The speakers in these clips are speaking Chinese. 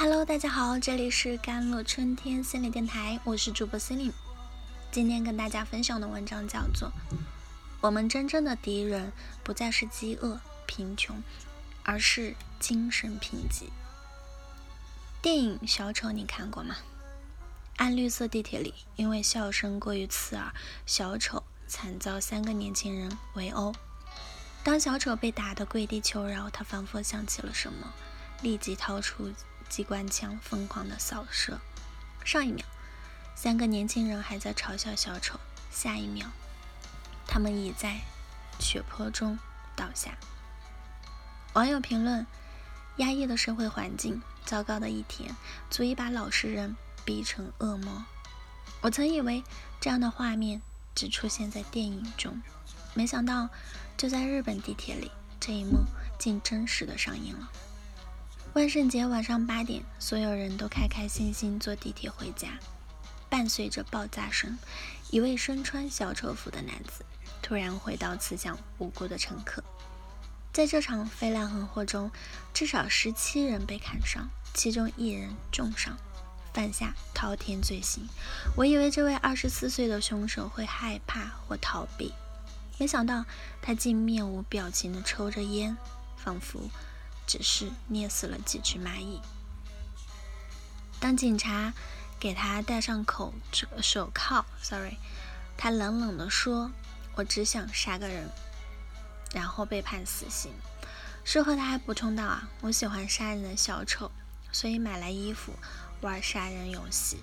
Hello，大家好，这里是甘露春天心理电台，我是主播心灵。今天跟大家分享的文章叫做《我们真正的敌人不再是饥饿、贫穷，而是精神贫瘠》。电影《小丑》你看过吗？暗绿色地铁里，因为笑声过于刺耳，小丑惨遭三个年轻人围殴。当小丑被打得跪地求饶，他仿佛想起了什么，立即掏出。机关枪疯狂的扫射，上一秒，三个年轻人还在嘲笑小丑，下一秒，他们已在血泊中倒下。网友评论：压抑的社会环境，糟糕的一天，足以把老实人逼成恶魔。我曾以为这样的画面只出现在电影中，没想到就在日本地铁里，这一幕竟真实的上映了。万圣节晚上八点，所有人都开开心心坐地铁回家。伴随着爆炸声，一位身穿小丑服的男子突然挥刀刺向无辜的乘客。在这场飞来横祸中，至少十七人被砍伤，其中一人重伤，犯下滔天罪行。我以为这位二十四岁的凶手会害怕或逃避，没想到他竟面无表情地抽着烟，仿佛……只是捏死了几只蚂蚁。当警察给他戴上口手铐，sorry，他冷冷地说：“我只想杀个人。”然后被判死刑。事后他还补充道：“啊，我喜欢杀人的小丑，所以买来衣服玩杀人游戏。”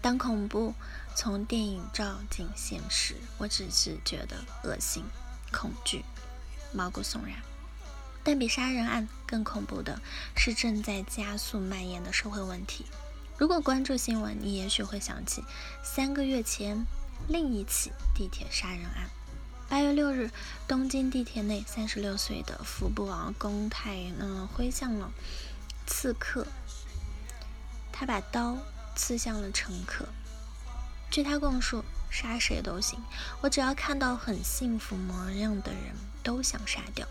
当恐怖从电影照进现实，我只是觉得恶心、恐惧、毛骨悚然。但比杀人案更恐怖的是正在加速蔓延的社会问题。如果关注新闻，你也许会想起三个月前另一起地铁杀人案。八月六日，东京地铁内，三十六岁的服部王公太嗯挥向了刺客，他把刀刺向了乘客。据他供述，杀谁都行，我只要看到很幸福模样的人，都想杀掉。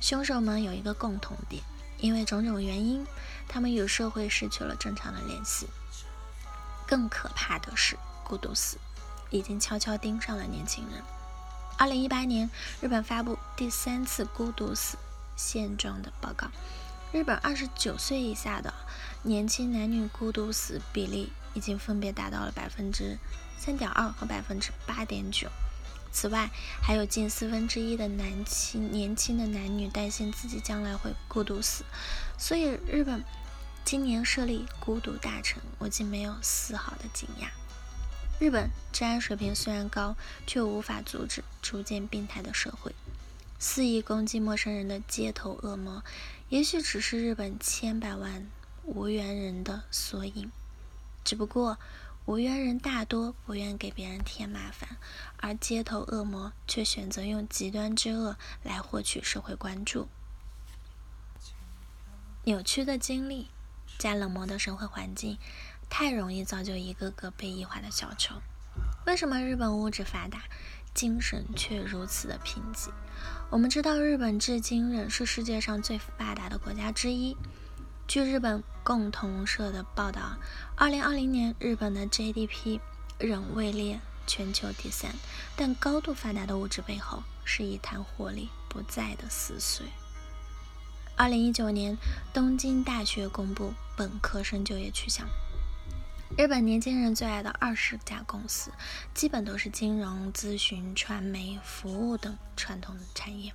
凶手们有一个共同点，因为种种原因，他们与社会失去了正常的联系。更可怕的是，孤独死已经悄悄盯上了年轻人。二零一八年，日本发布第三次孤独死现状的报告，日本二十九岁以下的年轻男女孤独死比例已经分别达到了百分之三点二和百分之八点九。此外，还有近四分之一的男青年轻的男女担心自己将来会孤独死，所以日本今年设立孤独大臣，我竟没有丝毫的惊讶。日本治安水平虽然高，却无法阻止逐渐病态的社会。肆意攻击陌生人的街头恶魔，也许只是日本千百万无缘人的缩影，只不过。无缘人大多不愿给别人添麻烦，而街头恶魔却选择用极端之恶来获取社会关注。扭曲的经历加冷漠的社会环境，太容易造就一个个被异化的小丑。为什么日本物质发达，精神却如此的贫瘠？我们知道，日本至今仍是世界上最发达的国家之一。据日本共同社的报道，二零二零年日本的 GDP 仍位列全球第三，但高度发达的物质背后是一滩活力不在的死水。二零一九年，东京大学公布本科生就业去向，日本年轻人最爱的二十家公司，基本都是金融、咨询、传媒、服务等传统产业，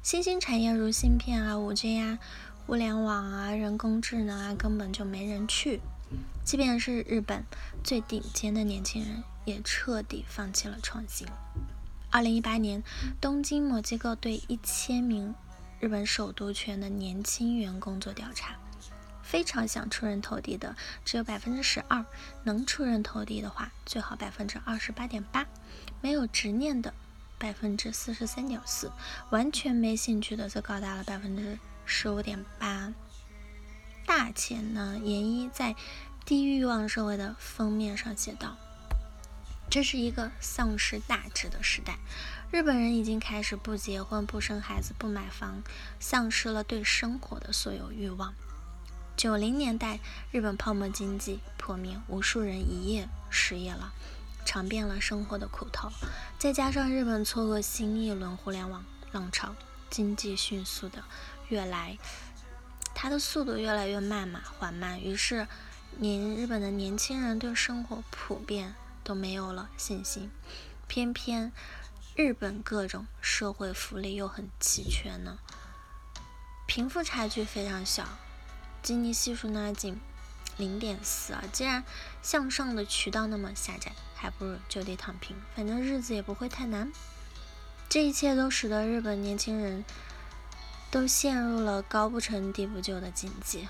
新兴产业如芯片啊、五 G 啊。互联网啊，人工智能啊，根本就没人去。即便是日本最顶尖的年轻人，也彻底放弃了创新。二零一八年，东京某机构对一千名日本首都圈的年轻员工做调查，非常想出人头地的只有百分之十二，能出人头地的话，最好百分之二十八点八，没有执念的百分之四十三点四，完全没兴趣的则高达了百分之。十五点八，大钱呢？研一在《低欲望社会》的封面上写道：“这是一个丧失大志的时代，日本人已经开始不结婚、不生孩子、不买房，丧失了对生活的所有欲望。”九零年代，日本泡沫经济破灭，无数人一夜失业了，尝遍了生活的苦头。再加上日本错过新一轮互联网浪潮，经济迅速的越来，它的速度越来越慢嘛，缓慢。于是，年日本的年轻人对生活普遍都没有了信心。偏偏日本各种社会福利又很齐全呢，贫富差距非常小。基尼系数呢仅零点四啊！既然向上的渠道那么狭窄，还不如就地躺平，反正日子也不会太难。这一切都使得日本年轻人都陷入了高不成低不就的境地。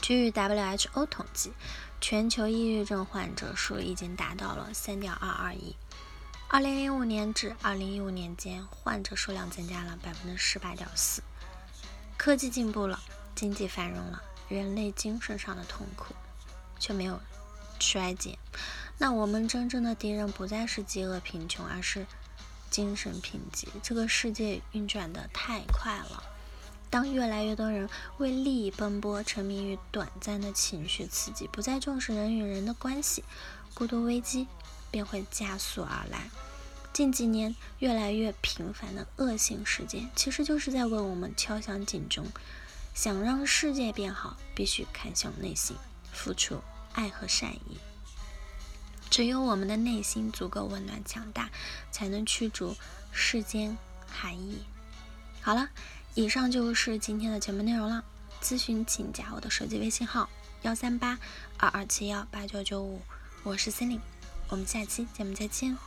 据 WHO 统计，全球抑郁症患者数已经达到了三点二二亿。二零零五年至二零一五年间，患者数量增加了百分之十八点四。科技进步了。经济繁荣了，人类精神上的痛苦却没有衰减。那我们真正的敌人不再是饥饿、贫穷，而是精神贫瘠。这个世界运转的太快了，当越来越多人为利益奔波，沉迷于短暂的情绪刺激，不再重视人与人的关系，孤独危机便会加速而来。近几年越来越频繁的恶性事件，其实就是在为我们敲响警钟。想让世界变好，必须看向内心，付出爱和善意。只有我们的内心足够温暖强大，才能驱逐世间寒意。好了，以上就是今天的全部内容了。咨询请加我的手机微信号：幺三八二二七幺八九九五，我是森林，我们下期节目再见。